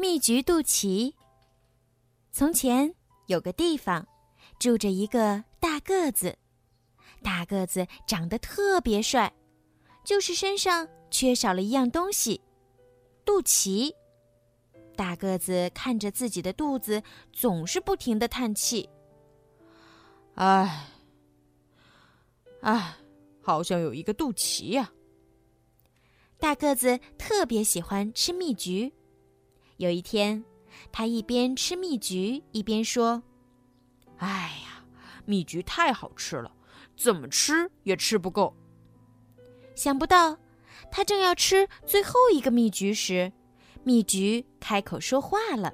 蜜橘肚脐。从前有个地方，住着一个大个子，大个子长得特别帅，就是身上缺少了一样东西——肚脐。大个子看着自己的肚子，总是不停的叹气：“唉，唉，好像有一个肚脐呀。”大个子特别喜欢吃蜜橘。有一天，他一边吃蜜橘，一边说：“哎呀，蜜橘太好吃了，怎么吃也吃不够。”想不到，他正要吃最后一个蜜橘时，蜜橘开口说话了：“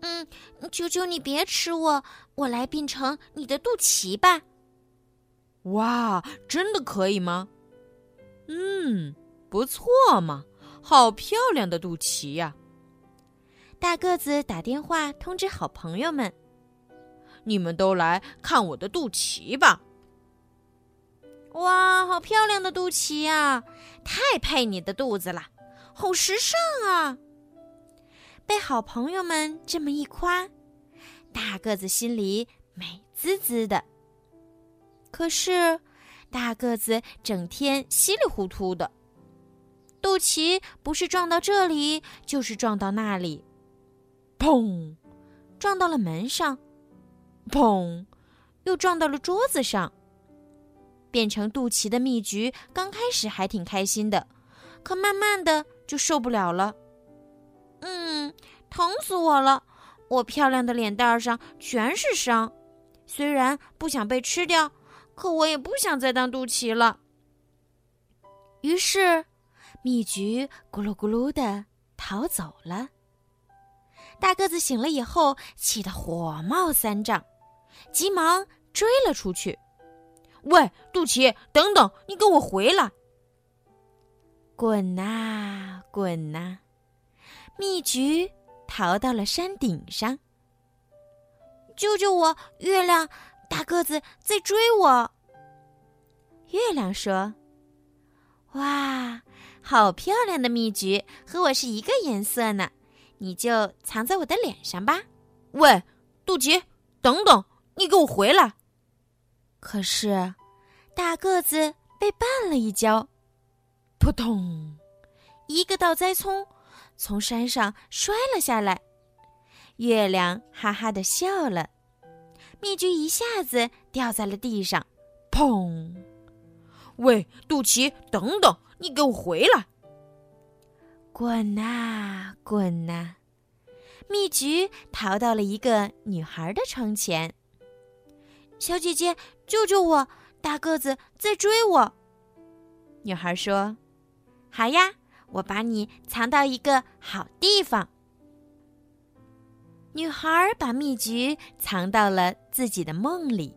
嗯，求求你别吃我，我来变成你的肚脐吧。”哇，真的可以吗？嗯，不错嘛。好漂亮的肚脐呀！大个子打电话通知好朋友们：“你们都来看我的肚脐吧！”哇，好漂亮的肚脐呀！太配你的肚子了，好时尚啊！被好朋友们这么一夸，大个子心里美滋滋的。可是，大个子整天稀里糊涂的。肚脐不是撞到这里，就是撞到那里，砰，撞到了门上，砰，又撞到了桌子上。变成肚脐的蜜橘刚开始还挺开心的，可慢慢的就受不了了。嗯，疼死我了！我漂亮的脸蛋上全是伤，虽然不想被吃掉，可我也不想再当肚脐了。于是。蜜橘咕噜咕噜的逃走了。大个子醒了以后，气得火冒三丈，急忙追了出去。“喂，肚脐，等等，你给我回来！”滚呐滚呐，蜜橘逃到了山顶上。救救我！月亮，大个子在追我。月亮说：“哇！”好漂亮的蜜橘，和我是一个颜色呢，你就藏在我的脸上吧。喂，肚脐，等等，你给我回来！可是，大个子被绊了一跤，扑通，一个倒栽葱，从山上摔了下来。月亮哈哈的笑了，蜜橘一下子掉在了地上，砰！喂，肚脐，等等。你给我回来！滚呐滚呐！蜜橘逃到了一个女孩的窗前。小姐姐，救救我！大个子在追我。女孩说：“好呀，我把你藏到一个好地方。”女孩把蜜橘藏到了自己的梦里。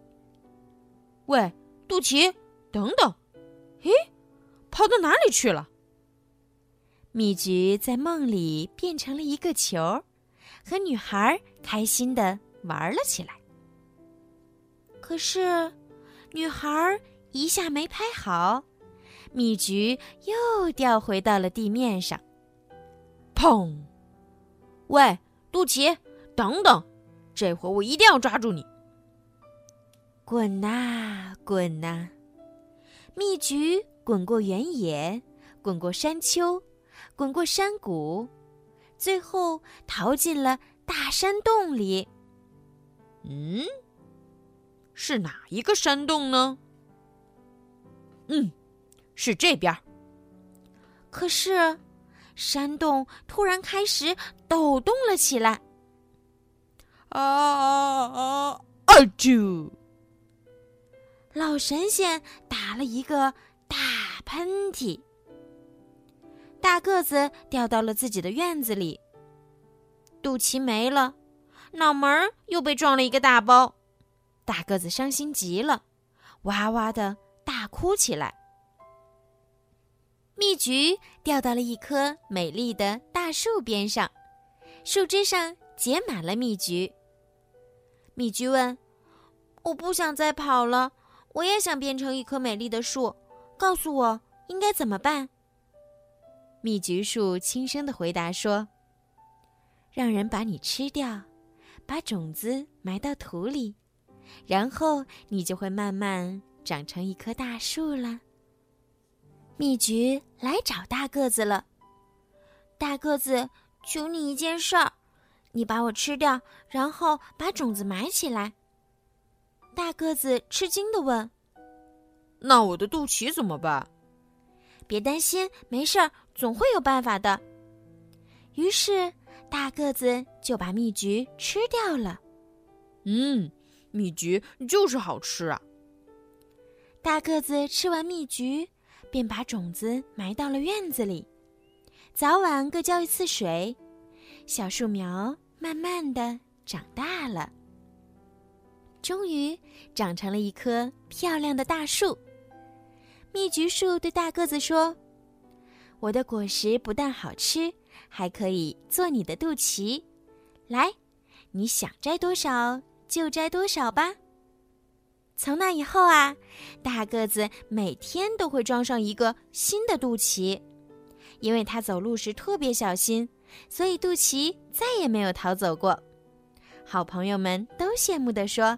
喂，肚脐，等等，咦？跑到哪里去了？蜜橘在梦里变成了一个球，和女孩开心的玩了起来。可是，女孩一下没拍好，蜜橘又掉回到了地面上。砰！喂，肚脐，等等，这回我一定要抓住你！滚呐滚呐，蜜橘。滚过原野，滚过山丘，滚过山谷，最后逃进了大山洞里。嗯，是哪一个山洞呢？嗯，是这边。可是，山洞突然开始抖动了起来。啊啊啊！啊啾！老神仙打了一个。大喷嚏，大个子掉到了自己的院子里。肚脐没了，脑门儿又被撞了一个大包，大个子伤心极了，哇哇的大哭起来。蜜橘掉到了一棵美丽的大树边上，树枝上结满了蜜橘。蜜橘问：“我不想再跑了，我也想变成一棵美丽的树。”告诉我应该怎么办？蜜橘树轻声的回答说：“让人把你吃掉，把种子埋到土里，然后你就会慢慢长成一棵大树了。蜜橘来找大个子了，大个子，求你一件事儿，你把我吃掉，然后把种子埋起来。大个子吃惊的问：“那我的肚脐怎么办？”别担心，没事儿，总会有办法的。于是，大个子就把蜜橘吃掉了。嗯，蜜橘就是好吃啊！大个子吃完蜜橘，便把种子埋到了院子里，早晚各浇一次水，小树苗慢慢的长大了，终于长成了一棵漂亮的大树。蜜橘树对大个子说：“我的果实不但好吃。”还可以做你的肚脐，来，你想摘多少就摘多少吧。从那以后啊，大个子每天都会装上一个新的肚脐，因为他走路时特别小心，所以肚脐再也没有逃走过。好朋友们都羡慕地说：“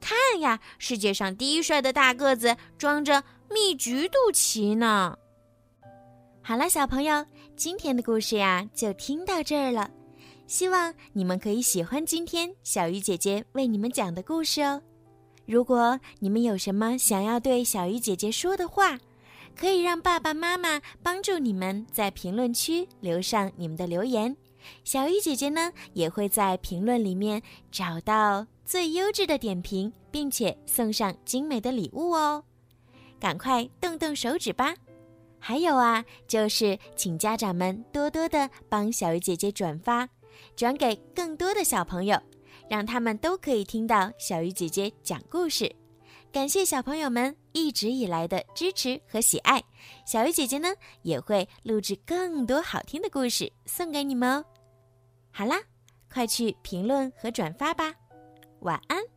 看呀，世界上第一帅的大个子装着蜜橘肚脐呢。”好了，小朋友，今天的故事呀就听到这儿了。希望你们可以喜欢今天小鱼姐姐为你们讲的故事哦。如果你们有什么想要对小鱼姐姐说的话，可以让爸爸妈妈帮助你们在评论区留上你们的留言。小鱼姐姐呢也会在评论里面找到最优质的点评，并且送上精美的礼物哦。赶快动动手指吧！还有啊，就是请家长们多多的帮小鱼姐姐转发，转给更多的小朋友，让他们都可以听到小鱼姐姐讲故事。感谢小朋友们一直以来的支持和喜爱，小鱼姐姐呢也会录制更多好听的故事送给你们哦。好啦，快去评论和转发吧，晚安。